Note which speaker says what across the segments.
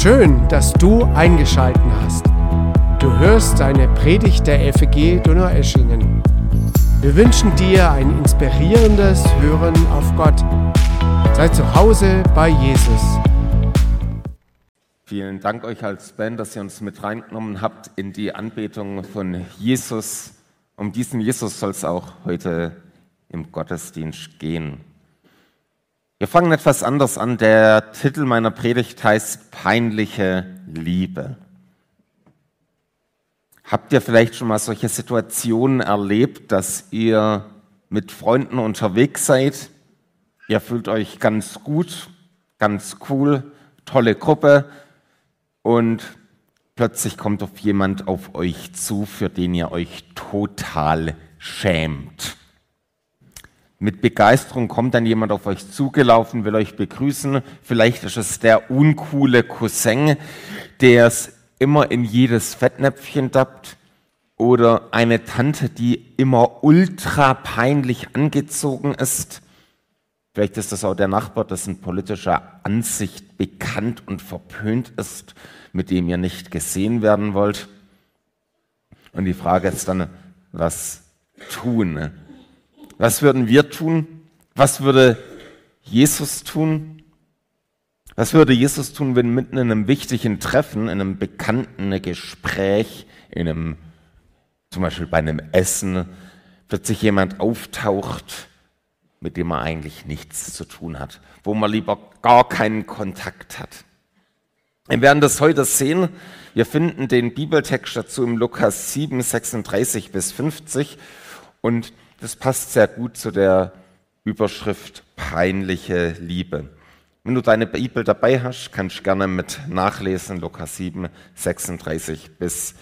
Speaker 1: Schön, dass du eingeschalten hast. Du hörst eine Predigt der FEG Donaueschingen. Wir wünschen dir ein inspirierendes Hören auf Gott. Sei zu Hause bei Jesus.
Speaker 2: Vielen Dank euch als Band, dass ihr uns mit reingenommen habt in die Anbetung von Jesus. Um diesen Jesus soll es auch heute im Gottesdienst gehen. Wir fangen etwas anders an. Der Titel meiner Predigt heißt Peinliche Liebe. Habt ihr vielleicht schon mal solche Situationen erlebt, dass ihr mit Freunden unterwegs seid? Ihr fühlt euch ganz gut, ganz cool, tolle Gruppe und plötzlich kommt auf jemand auf euch zu, für den ihr euch total schämt. Mit Begeisterung kommt dann jemand auf euch zugelaufen, will euch begrüßen. Vielleicht ist es der uncoole Cousin, der es immer in jedes Fettnäpfchen tappt. Oder eine Tante, die immer ultra peinlich angezogen ist. Vielleicht ist das auch der Nachbar, dessen politischer Ansicht bekannt und verpönt ist, mit dem ihr nicht gesehen werden wollt. Und die Frage ist dann, was tun? Was würden wir tun? Was würde Jesus tun? Was würde Jesus tun, wenn mitten in einem wichtigen Treffen, in einem bekannten Gespräch, in einem, zum Beispiel bei einem Essen, plötzlich jemand auftaucht, mit dem man eigentlich nichts zu tun hat, wo man lieber gar keinen Kontakt hat? Wir werden das heute sehen. Wir finden den Bibeltext dazu im Lukas 7, 36 bis 50 und das passt sehr gut zu der Überschrift peinliche Liebe. Wenn du deine Bibel dabei hast, kannst du gerne mit nachlesen, Lukas 7, 36 bis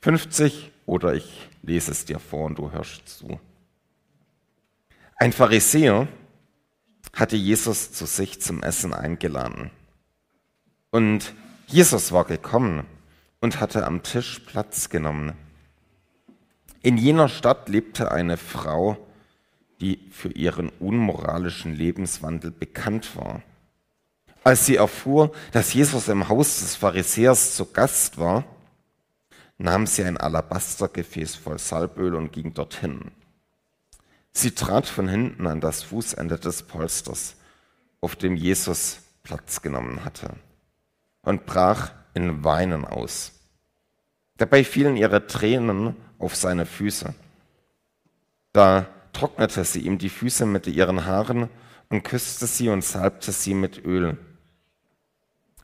Speaker 2: 50 oder ich lese es dir vor und du hörst zu. Ein Pharisäer hatte Jesus zu sich zum Essen eingeladen. Und Jesus war gekommen und hatte am Tisch Platz genommen. In jener Stadt lebte eine Frau, die für ihren unmoralischen Lebenswandel bekannt war. Als sie erfuhr, dass Jesus im Haus des Pharisäers zu Gast war, nahm sie ein Alabastergefäß voll Salböl und ging dorthin. Sie trat von hinten an das Fußende des Polsters, auf dem Jesus Platz genommen hatte, und brach in Weinen aus. Dabei fielen ihre Tränen auf seine Füße. Da trocknete sie ihm die Füße mit ihren Haaren und küsste sie und salbte sie mit Öl.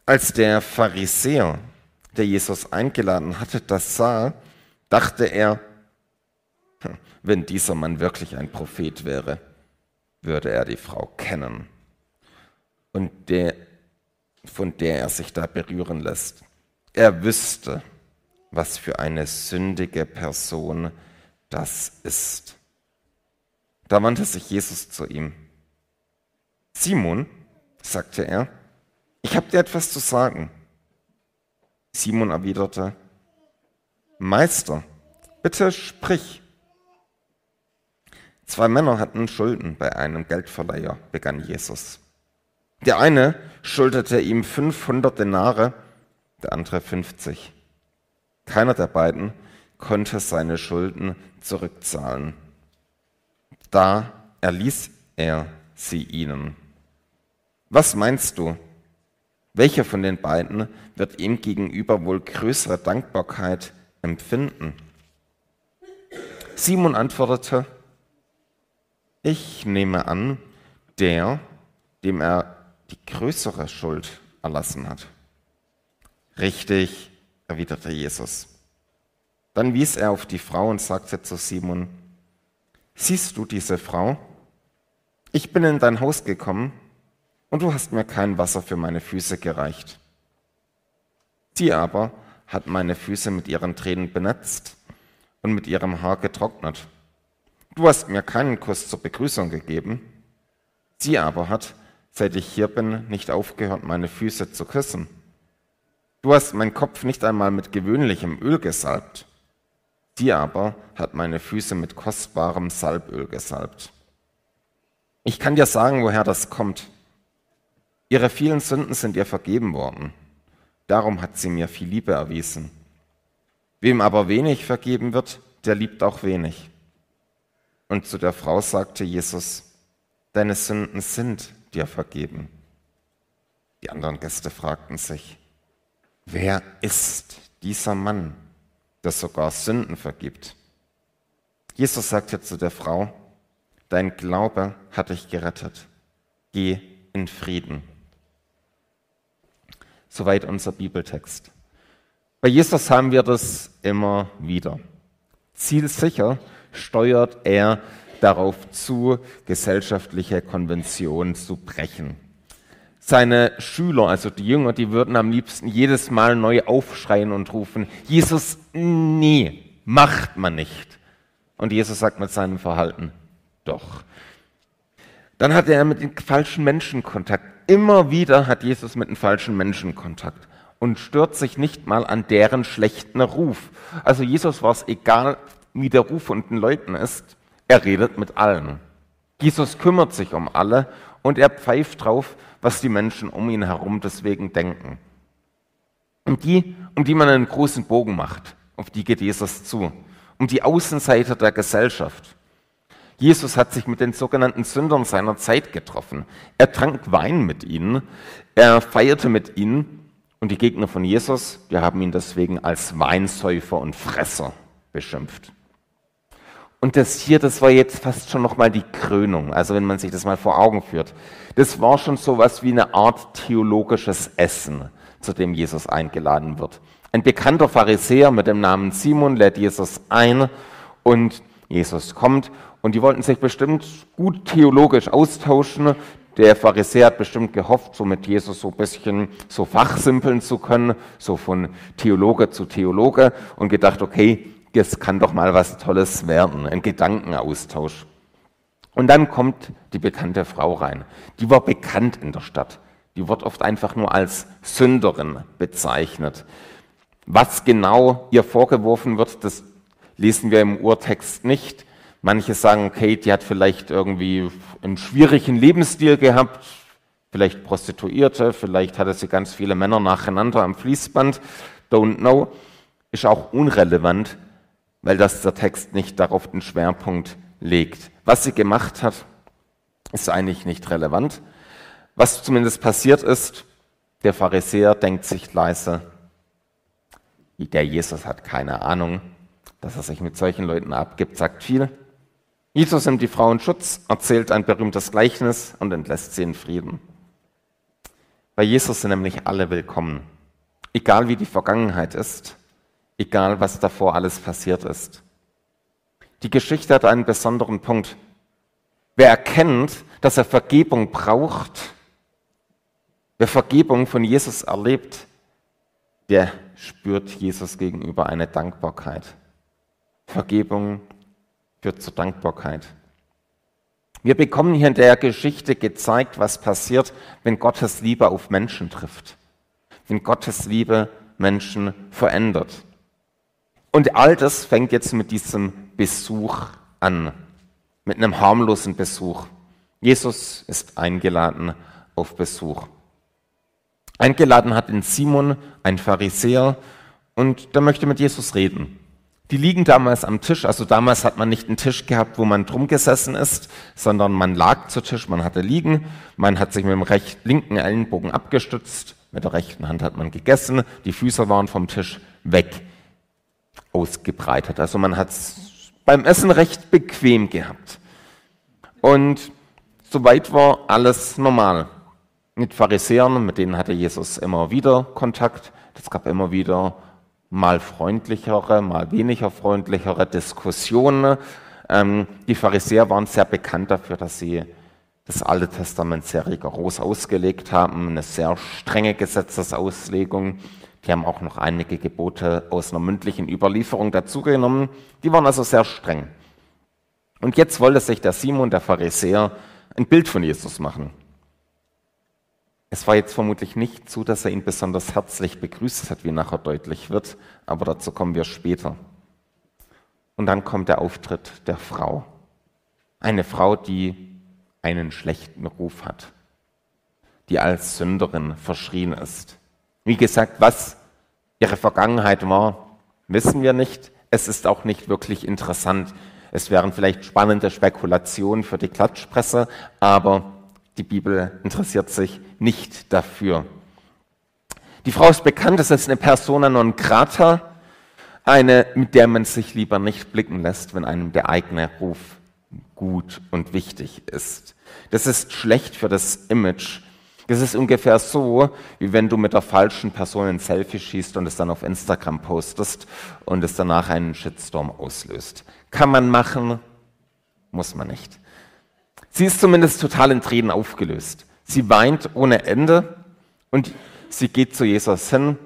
Speaker 2: Als der Pharisäer, der Jesus eingeladen hatte, das sah, dachte er, hm, wenn dieser Mann wirklich ein Prophet wäre, würde er die Frau kennen und der, von der er sich da berühren lässt. Er wüsste, was für eine sündige Person das ist. Da wandte sich Jesus zu ihm. Simon, sagte er, ich habe dir etwas zu sagen. Simon erwiderte, Meister, bitte sprich. Zwei Männer hatten Schulden bei einem Geldverleiher, begann Jesus. Der eine schuldete ihm 500 Denare, der andere 50. Keiner der beiden konnte seine Schulden zurückzahlen. Da erließ er sie ihnen. Was meinst du? Welcher von den beiden wird ihm gegenüber wohl größere Dankbarkeit empfinden? Simon antwortete, ich nehme an, der, dem er die größere Schuld erlassen hat. Richtig, erwiderte Jesus. Dann wies er auf die Frau und sagte zu Simon, siehst du diese Frau? Ich bin in dein Haus gekommen und du hast mir kein Wasser für meine Füße gereicht. Sie aber hat meine Füße mit ihren Tränen benetzt und mit ihrem Haar getrocknet. Du hast mir keinen Kuss zur Begrüßung gegeben. Sie aber hat, seit ich hier bin, nicht aufgehört, meine Füße zu küssen. Du hast meinen Kopf nicht einmal mit gewöhnlichem Öl gesalbt. Sie aber hat meine Füße mit kostbarem Salböl gesalbt. Ich kann dir sagen, woher das kommt. Ihre vielen Sünden sind ihr vergeben worden. darum hat sie mir viel Liebe erwiesen. Wem aber wenig vergeben wird, der liebt auch wenig. Und zu der Frau sagte Jesus, deine Sünden sind dir vergeben. Die anderen Gäste fragten sich, wer ist dieser Mann, der sogar Sünden vergibt? Jesus sagte zu der Frau, dein Glaube hat dich gerettet. Geh in Frieden. Soweit unser Bibeltext. Bei Jesus haben wir das immer wieder. Zielsicher steuert er darauf zu, gesellschaftliche Konventionen zu brechen. Seine Schüler, also die Jünger, die würden am liebsten jedes Mal neu aufschreien und rufen, Jesus, nee, macht man nicht. Und Jesus sagt mit seinem Verhalten, doch. Dann hatte er mit den falschen Menschen Kontakt. Immer wieder hat Jesus mit den falschen Menschen Kontakt und stört sich nicht mal an deren schlechten Ruf. Also Jesus war es egal, wie der Ruf von den Leuten ist. Er redet mit allen. Jesus kümmert sich um alle und er pfeift drauf, was die Menschen um ihn herum deswegen denken. Um die, um die man einen großen Bogen macht, auf die geht Jesus zu. Um die Außenseiter der Gesellschaft. Jesus hat sich mit den sogenannten Sündern seiner Zeit getroffen. Er trank Wein mit ihnen, er feierte mit ihnen und die Gegner von Jesus, wir haben ihn deswegen als Weinsäufer und Fresser beschimpft. Und das hier, das war jetzt fast schon nochmal die Krönung, also wenn man sich das mal vor Augen führt. Das war schon sowas wie eine Art theologisches Essen, zu dem Jesus eingeladen wird. Ein bekannter Pharisäer mit dem Namen Simon lädt Jesus ein und Jesus kommt und die wollten sich bestimmt gut theologisch austauschen. Der Pharisäer hat bestimmt gehofft, so mit Jesus so ein bisschen so fachsimpeln zu können, so von Theologe zu Theologe und gedacht, okay, das kann doch mal was Tolles werden, ein Gedankenaustausch. Und dann kommt die bekannte Frau rein. Die war bekannt in der Stadt. Die wird oft einfach nur als Sünderin bezeichnet. Was genau ihr vorgeworfen wird, das lesen wir im Urtext nicht. Manche sagen, okay, die hat vielleicht irgendwie einen schwierigen Lebensstil gehabt, vielleicht Prostituierte, vielleicht hatte sie ganz viele Männer nacheinander am Fließband, don't know. Ist auch unrelevant, weil das der Text nicht darauf den Schwerpunkt legt. Was sie gemacht hat, ist eigentlich nicht relevant. Was zumindest passiert ist, der Pharisäer denkt sich leise, der Jesus hat keine Ahnung, dass er sich mit solchen Leuten abgibt, sagt viel. Jesus nimmt die Frau in Schutz, erzählt ein berühmtes Gleichnis und entlässt sie in Frieden. Bei Jesus sind nämlich alle willkommen, egal wie die Vergangenheit ist, egal was davor alles passiert ist. Die Geschichte hat einen besonderen Punkt. Wer erkennt, dass er Vergebung braucht, wer Vergebung von Jesus erlebt, der spürt Jesus gegenüber eine Dankbarkeit. Vergebung führt zur Dankbarkeit. Wir bekommen hier in der Geschichte gezeigt, was passiert, wenn Gottes Liebe auf Menschen trifft, wenn Gottes Liebe Menschen verändert. Und all das fängt jetzt mit diesem Besuch an, mit einem harmlosen Besuch. Jesus ist eingeladen auf Besuch. Eingeladen hat ihn Simon, ein Pharisäer, und der möchte mit Jesus reden. Die liegen damals am Tisch, also damals hat man nicht einen Tisch gehabt, wo man drum gesessen ist, sondern man lag zu Tisch, man hatte liegen, man hat sich mit dem recht, linken Ellenbogen abgestützt, mit der rechten Hand hat man gegessen, die Füße waren vom Tisch weg ausgebreitet. Also man hat es beim Essen recht bequem gehabt. Und soweit war alles normal. Mit Pharisäern, mit denen hatte Jesus immer wieder Kontakt. Es gab immer wieder mal freundlichere, mal weniger freundlichere Diskussionen. Ähm, die Pharisäer waren sehr bekannt dafür, dass sie das Alte Testament sehr rigoros ausgelegt haben, eine sehr strenge Gesetzesauslegung. Die haben auch noch einige Gebote aus einer mündlichen Überlieferung dazugenommen. Die waren also sehr streng. Und jetzt wollte sich der Simon, der Pharisäer, ein Bild von Jesus machen. Es war jetzt vermutlich nicht so, dass er ihn besonders herzlich begrüßt hat, wie nachher deutlich wird, aber dazu kommen wir später. Und dann kommt der Auftritt der Frau. Eine Frau, die einen schlechten Ruf hat, die als Sünderin verschrien ist Wie gesagt, was ihre Vergangenheit war, wissen wir nicht. Es ist auch nicht wirklich interessant. Es wären vielleicht spannende Spekulationen für die Klatschpresse, aber die Bibel interessiert sich nicht dafür. Die Frau ist bekannt, es ist eine Persona non grata, eine, mit der man sich lieber nicht blicken lässt, wenn einem der eigene Ruf gut und wichtig ist. Das ist schlecht für das Image. Das ist ungefähr so, wie wenn du mit der falschen Person ein Selfie schießt und es dann auf Instagram postest und es danach einen Shitstorm auslöst. Kann man machen, muss man nicht. Sie ist zumindest total in Tränen aufgelöst. Sie weint ohne Ende und sie geht zu Jesus hin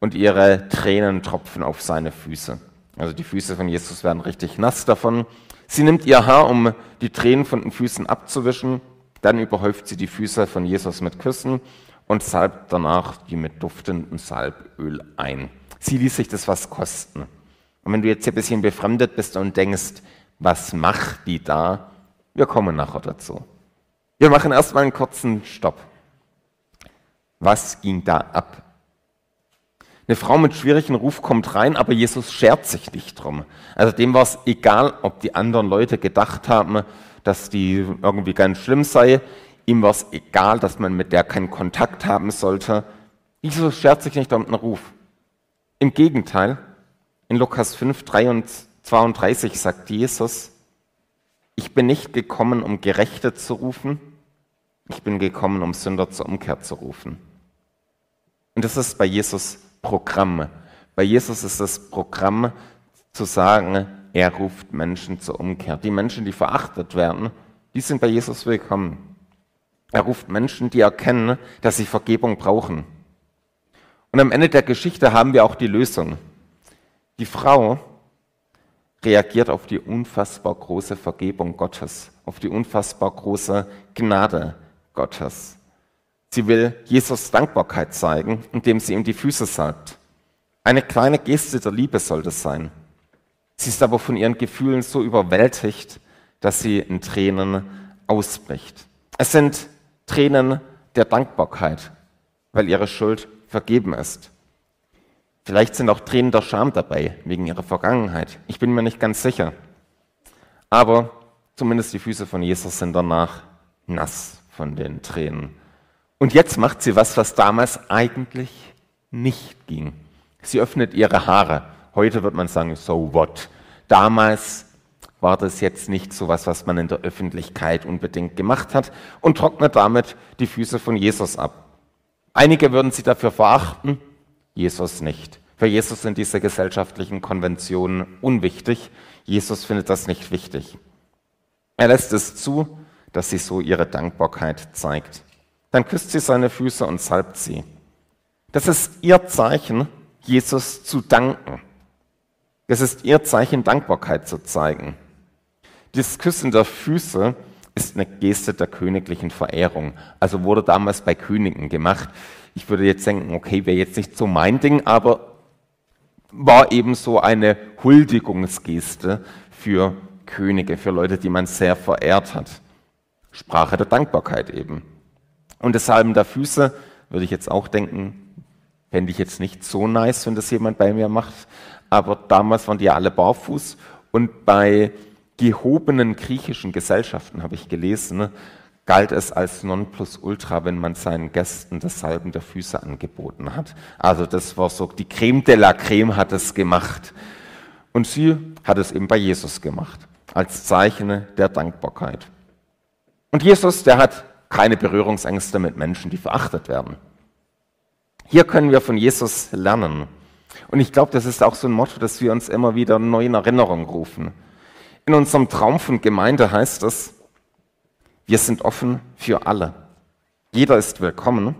Speaker 2: und ihre Tränen tropfen auf seine Füße. Also die Füße von Jesus werden richtig nass davon. Sie nimmt ihr Haar, um die Tränen von den Füßen abzuwischen. Dann überhäuft sie die Füße von Jesus mit Küssen und salbt danach die mit duftendem Salböl ein. Sie ließ sich das was kosten. Und wenn du jetzt hier ein bisschen befremdet bist und denkst, was macht die da? Wir kommen nachher dazu. Wir machen erstmal einen kurzen Stopp. Was ging da ab? Eine Frau mit schwierigem Ruf kommt rein, aber Jesus schert sich nicht drum. Also dem war es egal, ob die anderen Leute gedacht haben, dass die irgendwie ganz schlimm sei. Ihm war es egal, dass man mit der keinen Kontakt haben sollte. Jesus schert sich nicht um den Ruf. Im Gegenteil, in Lukas 5, 32 sagt Jesus, ich bin nicht gekommen, um Gerechte zu rufen, ich bin gekommen, um Sünder zur Umkehr zu rufen. Und das ist bei Jesus Programm. Bei Jesus ist das Programm zu sagen, er ruft Menschen zur Umkehr. Die Menschen, die verachtet werden, die sind bei Jesus willkommen. Er ruft Menschen, die erkennen, dass sie Vergebung brauchen. Und am Ende der Geschichte haben wir auch die Lösung. Die Frau reagiert auf die unfassbar große Vergebung Gottes, auf die unfassbar große Gnade Gottes. Sie will Jesus Dankbarkeit zeigen, indem sie ihm die Füße salbt. Eine kleine Geste der Liebe soll das sein. Sie ist aber von ihren Gefühlen so überwältigt, dass sie in Tränen ausbricht. Es sind Tränen der Dankbarkeit, weil ihre Schuld vergeben ist. Vielleicht sind auch Tränen der Scham dabei, wegen ihrer Vergangenheit. Ich bin mir nicht ganz sicher. Aber zumindest die Füße von Jesus sind danach nass von den Tränen. Und jetzt macht sie was, was damals eigentlich nicht ging. Sie öffnet ihre Haare. Heute wird man sagen, so what? Damals war das jetzt nicht so was, was man in der Öffentlichkeit unbedingt gemacht hat und trocknet damit die Füße von Jesus ab. Einige würden sie dafür verachten, Jesus nicht. Für Jesus sind diese gesellschaftlichen Konventionen unwichtig. Jesus findet das nicht wichtig. Er lässt es zu, dass sie so ihre Dankbarkeit zeigt. Dann küsst sie seine Füße und salbt sie. Das ist ihr Zeichen, Jesus zu danken. Das ist ihr Zeichen, Dankbarkeit zu zeigen. Dieses Küssen der Füße ist eine Geste der königlichen Verehrung. Also wurde damals bei Königen gemacht. Ich würde jetzt denken, okay, wäre jetzt nicht so mein Ding, aber war eben so eine Huldigungsgeste für Könige, für Leute, die man sehr verehrt hat. Sprache der Dankbarkeit eben. Und das Salben der Füße würde ich jetzt auch denken, fände ich jetzt nicht so nice, wenn das jemand bei mir macht. Aber damals waren die ja alle barfuß. Und bei gehobenen griechischen Gesellschaften, habe ich gelesen, galt es als Nonplusultra, wenn man seinen Gästen das Salben der Füße angeboten hat. Also das war so, die Creme de la Creme hat es gemacht. Und sie hat es eben bei Jesus gemacht, als Zeichen der Dankbarkeit. Und Jesus, der hat keine Berührungsängste mit Menschen, die verachtet werden. Hier können wir von Jesus lernen. Und ich glaube, das ist auch so ein Motto, das wir uns immer wieder neu in Erinnerung rufen. In unserem Traum von Gemeinde heißt es, wir sind offen für alle. Jeder ist willkommen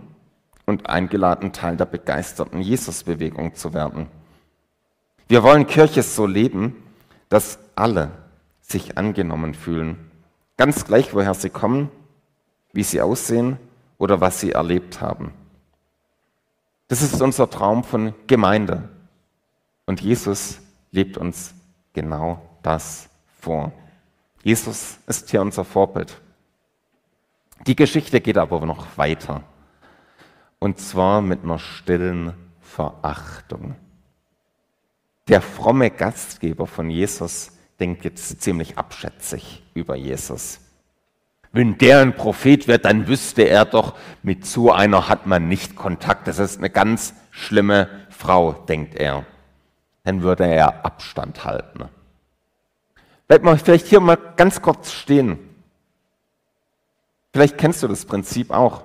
Speaker 2: und eingeladen, Teil der begeisterten Jesus-Bewegung zu werden. Wir wollen Kirche so leben, dass alle sich angenommen fühlen. Ganz gleich, woher sie kommen wie sie aussehen oder was sie erlebt haben. Das ist unser Traum von Gemeinde. Und Jesus lebt uns genau das vor. Jesus ist hier unser Vorbild. Die Geschichte geht aber noch weiter. Und zwar mit einer stillen Verachtung. Der fromme Gastgeber von Jesus denkt jetzt ziemlich abschätzig über Jesus. Wenn der ein Prophet wird, dann wüsste er doch, mit so einer hat man nicht Kontakt. Das ist eine ganz schlimme Frau, denkt er. Dann würde er Abstand halten. Bleib mal vielleicht hier mal ganz kurz stehen. Vielleicht kennst du das Prinzip auch.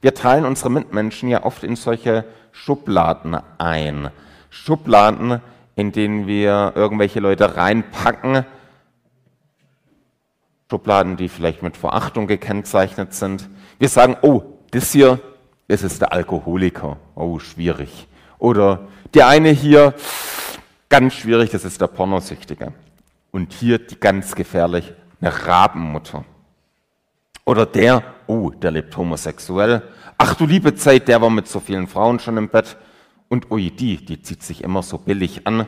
Speaker 2: Wir teilen unsere Mitmenschen ja oft in solche Schubladen ein. Schubladen, in denen wir irgendwelche Leute reinpacken. Schubladen, die vielleicht mit Verachtung gekennzeichnet sind. Wir sagen, oh, das hier, das ist der Alkoholiker. Oh, schwierig. Oder der eine hier, ganz schwierig, das ist der Pornosüchtige. Und hier die ganz gefährlich, eine Rabenmutter. Oder der, oh, der lebt homosexuell. Ach du liebe Zeit, der war mit so vielen Frauen schon im Bett. Und ui, die, die zieht sich immer so billig an.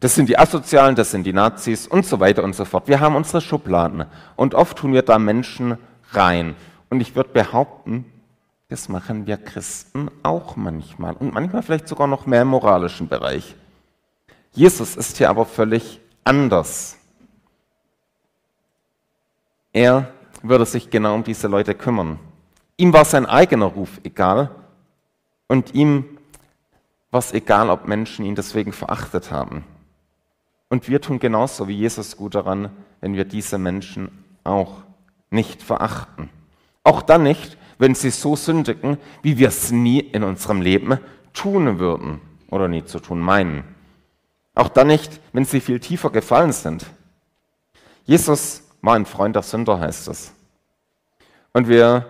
Speaker 2: Das sind die Asozialen, das sind die Nazis und so weiter und so fort. Wir haben unsere Schubladen und oft tun wir da Menschen rein. Und ich würde behaupten, das machen wir Christen auch manchmal und manchmal vielleicht sogar noch mehr im moralischen Bereich. Jesus ist hier aber völlig anders. Er würde sich genau um diese Leute kümmern. Ihm war sein eigener Ruf egal und ihm war es egal, ob Menschen ihn deswegen verachtet haben. Und wir tun genauso wie Jesus gut daran, wenn wir diese Menschen auch nicht verachten. Auch dann nicht, wenn sie so sündigen, wie wir es nie in unserem Leben tun würden oder nie zu tun meinen. Auch dann nicht, wenn sie viel tiefer gefallen sind. Jesus war ein Freund der Sünder, heißt es. Und wir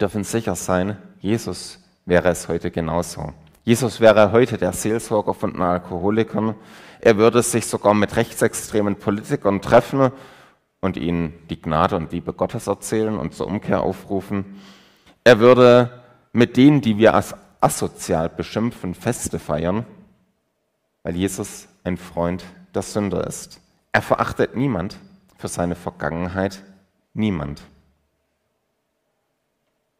Speaker 2: dürfen sicher sein, Jesus wäre es heute genauso. Jesus wäre heute der Seelsorger von den Alkoholikern. Er würde sich sogar mit rechtsextremen Politikern treffen und ihnen die Gnade und Liebe Gottes erzählen und zur Umkehr aufrufen. Er würde mit denen, die wir als asozial beschimpfen, Feste feiern, weil Jesus ein Freund der Sünder ist. Er verachtet niemand für seine Vergangenheit, niemand.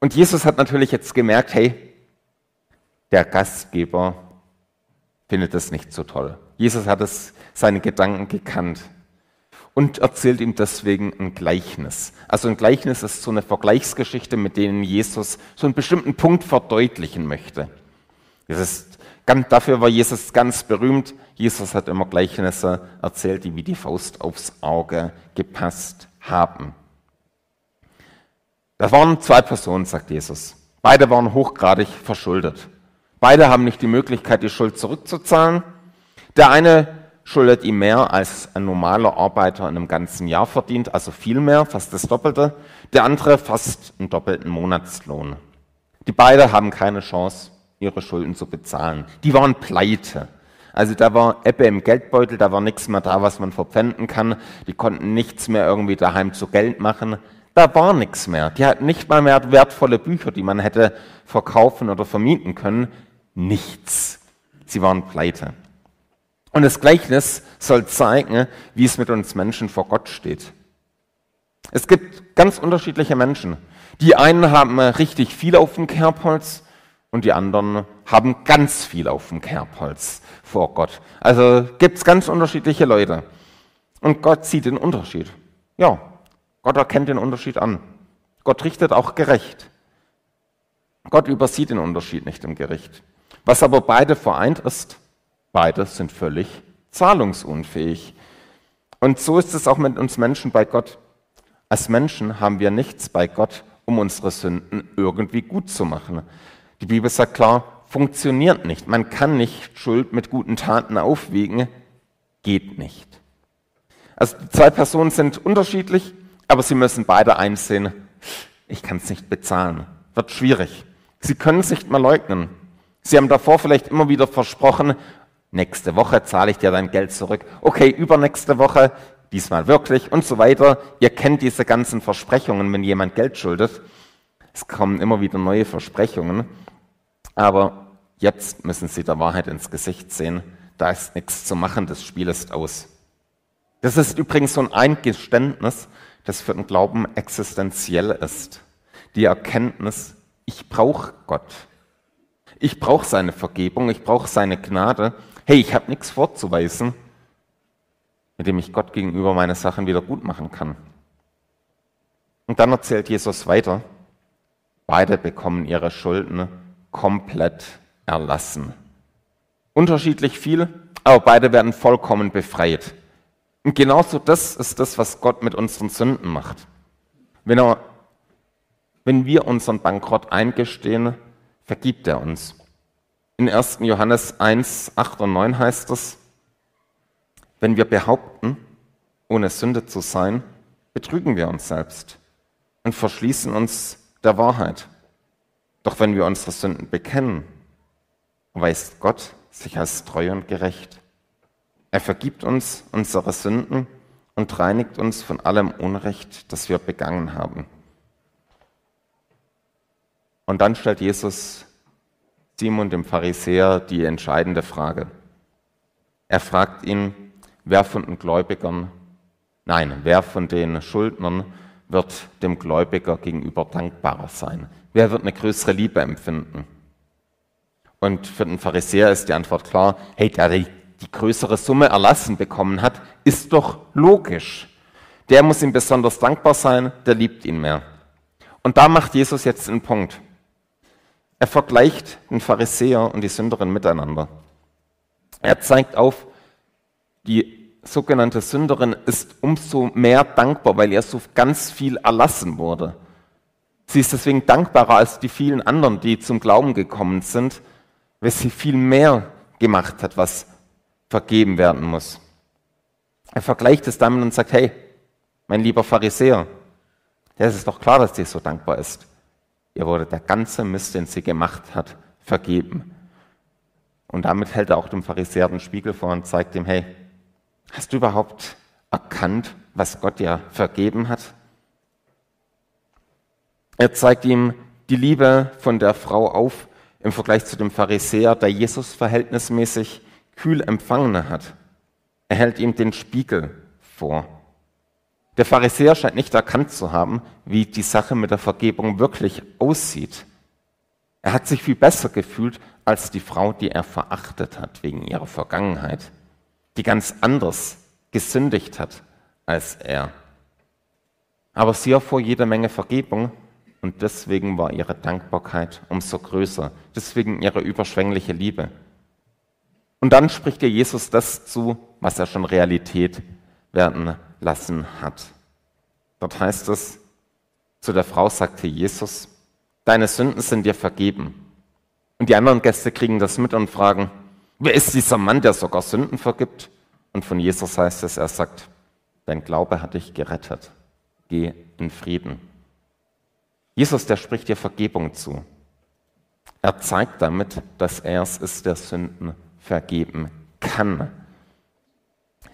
Speaker 2: Und Jesus hat natürlich jetzt gemerkt, hey, der Gastgeber findet es nicht so toll. Jesus hat es, seine Gedanken gekannt und erzählt ihm deswegen ein Gleichnis. Also ein Gleichnis ist so eine Vergleichsgeschichte, mit denen Jesus so einen bestimmten Punkt verdeutlichen möchte. Das ist, dafür war Jesus ganz berühmt. Jesus hat immer Gleichnisse erzählt, die wie die Faust aufs Auge gepasst haben. Da waren zwei Personen, sagt Jesus. Beide waren hochgradig verschuldet. Beide haben nicht die Möglichkeit, die Schuld zurückzuzahlen. Der eine schuldet ihm mehr, als ein normaler Arbeiter in einem ganzen Jahr verdient, also viel mehr, fast das Doppelte. Der andere fast einen doppelten Monatslohn. Die beiden haben keine Chance, ihre Schulden zu bezahlen. Die waren pleite. Also da war Ebbe im Geldbeutel, da war nichts mehr da, was man verpfänden kann. Die konnten nichts mehr irgendwie daheim zu Geld machen. Da war nichts mehr. Die hatten nicht mal mehr wertvolle Bücher, die man hätte verkaufen oder vermieten können nichts. Sie waren pleite. Und das Gleichnis soll zeigen, wie es mit uns Menschen vor Gott steht. Es gibt ganz unterschiedliche Menschen. Die einen haben richtig viel auf dem Kerbholz und die anderen haben ganz viel auf dem Kerbholz vor Gott. Also gibt es ganz unterschiedliche Leute. Und Gott sieht den Unterschied. Ja, Gott erkennt den Unterschied an. Gott richtet auch gerecht. Gott übersieht den Unterschied nicht im Gericht. Was aber beide vereint ist, beide sind völlig zahlungsunfähig. Und so ist es auch mit uns Menschen bei Gott. Als Menschen haben wir nichts bei Gott, um unsere Sünden irgendwie gut zu machen. Die Bibel sagt klar, funktioniert nicht. Man kann nicht Schuld mit guten Taten aufwiegen. Geht nicht. Also die zwei Personen sind unterschiedlich, aber sie müssen beide einsehen, ich kann es nicht bezahlen. Wird schwierig. Sie können es nicht mal leugnen. Sie haben davor vielleicht immer wieder versprochen, nächste Woche zahle ich dir dein Geld zurück. Okay, übernächste Woche, diesmal wirklich und so weiter. Ihr kennt diese ganzen Versprechungen, wenn jemand Geld schuldet. Es kommen immer wieder neue Versprechungen. Aber jetzt müssen Sie der Wahrheit ins Gesicht sehen. Da ist nichts zu machen, das Spiel ist aus. Das ist übrigens so ein Eingeständnis, das für den Glauben existenziell ist. Die Erkenntnis, ich brauche Gott. Ich brauche seine Vergebung, ich brauche seine Gnade. Hey, ich habe nichts vorzuweisen, mit dem ich Gott gegenüber meine Sachen wieder gut machen kann. Und dann erzählt Jesus weiter, beide bekommen ihre Schulden komplett erlassen. Unterschiedlich viel, aber beide werden vollkommen befreit. Und genauso das ist das, was Gott mit unseren Sünden macht. Wenn, er, wenn wir unseren Bankrott eingestehen, vergibt er uns. In 1. Johannes 1, 8 und 9 heißt es, wenn wir behaupten, ohne Sünde zu sein, betrügen wir uns selbst und verschließen uns der Wahrheit. Doch wenn wir unsere Sünden bekennen, weist Gott sich als treu und gerecht. Er vergibt uns unsere Sünden und reinigt uns von allem Unrecht, das wir begangen haben. Und dann stellt Jesus Simon dem Pharisäer die entscheidende Frage. Er fragt ihn, wer von den Gläubigern, nein, wer von den Schuldnern wird dem Gläubiger gegenüber dankbarer sein? Wer wird eine größere Liebe empfinden? Und für den Pharisäer ist die Antwort klar, hey, der die, die größere Summe erlassen bekommen hat, ist doch logisch. Der muss ihm besonders dankbar sein, der liebt ihn mehr. Und da macht Jesus jetzt einen Punkt. Er vergleicht den Pharisäer und die Sünderin miteinander. Er zeigt auf, die sogenannte Sünderin ist umso mehr dankbar, weil ihr so ganz viel erlassen wurde. Sie ist deswegen dankbarer als die vielen anderen, die zum Glauben gekommen sind, weil sie viel mehr gemacht hat, was vergeben werden muss. Er vergleicht es damit und sagt, hey, mein lieber Pharisäer, ja, es ist doch klar, dass sie so dankbar ist. Ihr wurde der ganze Mist, den sie gemacht hat, vergeben. Und damit hält er auch dem Pharisäer den Spiegel vor und zeigt ihm, hey, hast du überhaupt erkannt, was Gott dir vergeben hat? Er zeigt ihm die Liebe von der Frau auf, im Vergleich zu dem Pharisäer, der Jesus verhältnismäßig kühl empfangen hat. Er hält ihm den Spiegel vor. Der Pharisäer scheint nicht erkannt zu haben, wie die Sache mit der Vergebung wirklich aussieht. Er hat sich viel besser gefühlt als die Frau, die er verachtet hat wegen ihrer Vergangenheit, die ganz anders gesündigt hat als er. Aber sie erfuhr jede Menge Vergebung und deswegen war ihre Dankbarkeit umso größer, deswegen ihre überschwängliche Liebe. Und dann spricht ihr Jesus das zu, was er schon Realität werden lassen hat. Dort heißt es, zu der Frau sagte Jesus, deine Sünden sind dir vergeben. Und die anderen Gäste kriegen das mit und fragen, wer ist dieser Mann, der sogar Sünden vergibt? Und von Jesus heißt es, er sagt, dein Glaube hat dich gerettet. Geh in Frieden. Jesus, der spricht dir Vergebung zu. Er zeigt damit, dass er es ist, der Sünden vergeben kann.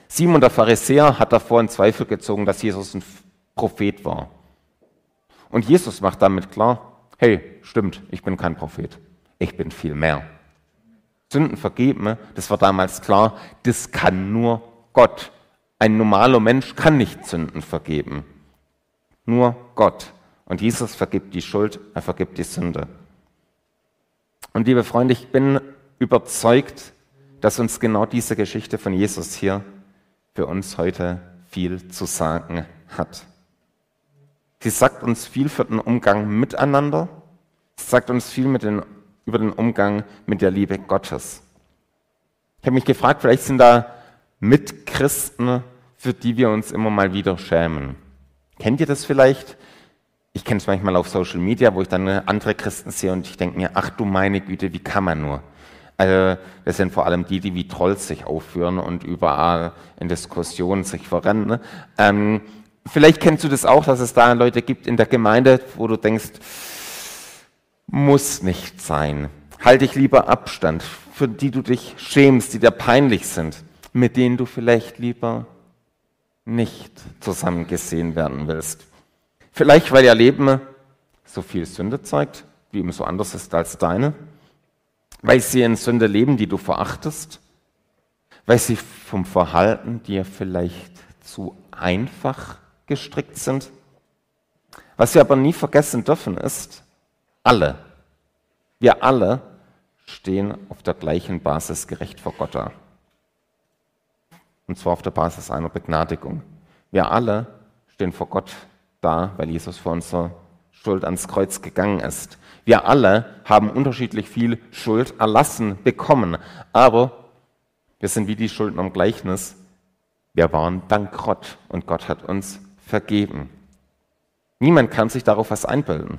Speaker 2: Simon der Pharisäer hat davor in Zweifel gezogen, dass Jesus ein Prophet war. Und Jesus macht damit klar, hey, stimmt, ich bin kein Prophet, ich bin viel mehr. Sünden vergeben, das war damals klar, das kann nur Gott. Ein normaler Mensch kann nicht Sünden vergeben. Nur Gott. Und Jesus vergibt die Schuld, er vergibt die Sünde. Und liebe Freunde, ich bin überzeugt, dass uns genau diese Geschichte von Jesus hier für uns heute viel zu sagen hat. Sie sagt uns viel für den Umgang miteinander. Sie sagt uns viel den, über den Umgang mit der Liebe Gottes. Ich habe mich gefragt, vielleicht sind da Mitchristen, für die wir uns immer mal wieder schämen. Kennt ihr das vielleicht? Ich kenne es manchmal auf Social Media, wo ich dann andere Christen sehe und ich denke mir, ach du meine Güte, wie kann man nur? Also das sind vor allem die, die wie Trolls sich aufführen und überall in Diskussionen sich verrennen. Ne? Ähm, vielleicht kennst du das auch, dass es da Leute gibt in der Gemeinde, wo du denkst, muss nicht sein. Halte ich lieber Abstand, für die du dich schämst, die dir peinlich sind, mit denen du vielleicht lieber nicht zusammengesehen werden willst. Vielleicht, weil ihr Leben so viel Sünde zeigt, wie immer so anders ist als deine. Weil sie in Sünde leben, die du verachtest. Weil sie vom Verhalten dir vielleicht zu einfach gestrickt sind. Was wir aber nie vergessen dürfen ist, Alle. Wir alle stehen auf der gleichen Basis gerecht vor Gott da. Und zwar auf der Basis einer Begnadigung. Wir alle stehen vor Gott da, weil Jesus für unsere Schuld ans Kreuz gegangen ist. Wir alle haben unterschiedlich viel Schuld erlassen bekommen, aber wir sind wie die Schulden im Gleichnis. Wir waren bankrott und Gott hat uns vergeben. Niemand kann sich darauf was einbilden.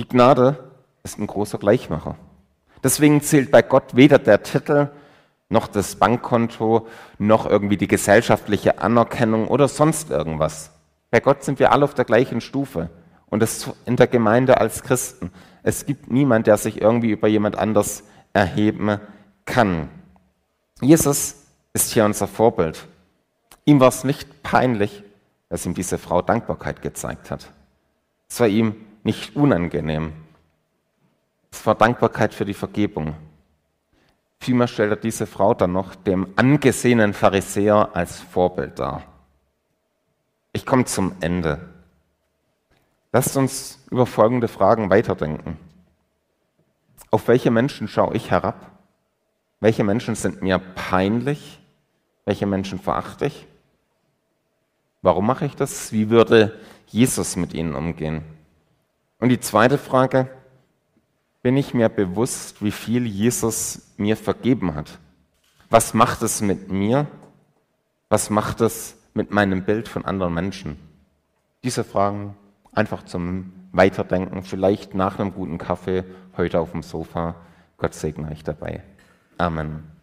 Speaker 2: Die Gnade ist ein großer Gleichmacher. Deswegen zählt bei Gott weder der Titel noch das Bankkonto noch irgendwie die gesellschaftliche Anerkennung oder sonst irgendwas. Bei Gott sind wir alle auf der gleichen Stufe und das in der Gemeinde als Christen. Es gibt niemand, der sich irgendwie über jemand anders erheben kann. Jesus ist hier unser Vorbild. Ihm war es nicht peinlich, dass ihm diese Frau Dankbarkeit gezeigt hat. Es war ihm nicht unangenehm. Es war Dankbarkeit für die Vergebung. Vielmehr stellt er diese Frau dann noch dem angesehenen Pharisäer als Vorbild dar. Ich komme zum Ende. Lasst uns über folgende Fragen weiterdenken. Auf welche Menschen schaue ich herab? Welche Menschen sind mir peinlich? Welche Menschen verachte ich? Warum mache ich das? Wie würde Jesus mit ihnen umgehen? Und die zweite Frage, bin ich mir bewusst, wie viel Jesus mir vergeben hat? Was macht es mit mir? Was macht es mit meinem Bild von anderen Menschen? Diese Fragen einfach zum Weiterdenken, vielleicht nach einem guten Kaffee, heute auf dem Sofa. Gott segne euch dabei. Amen.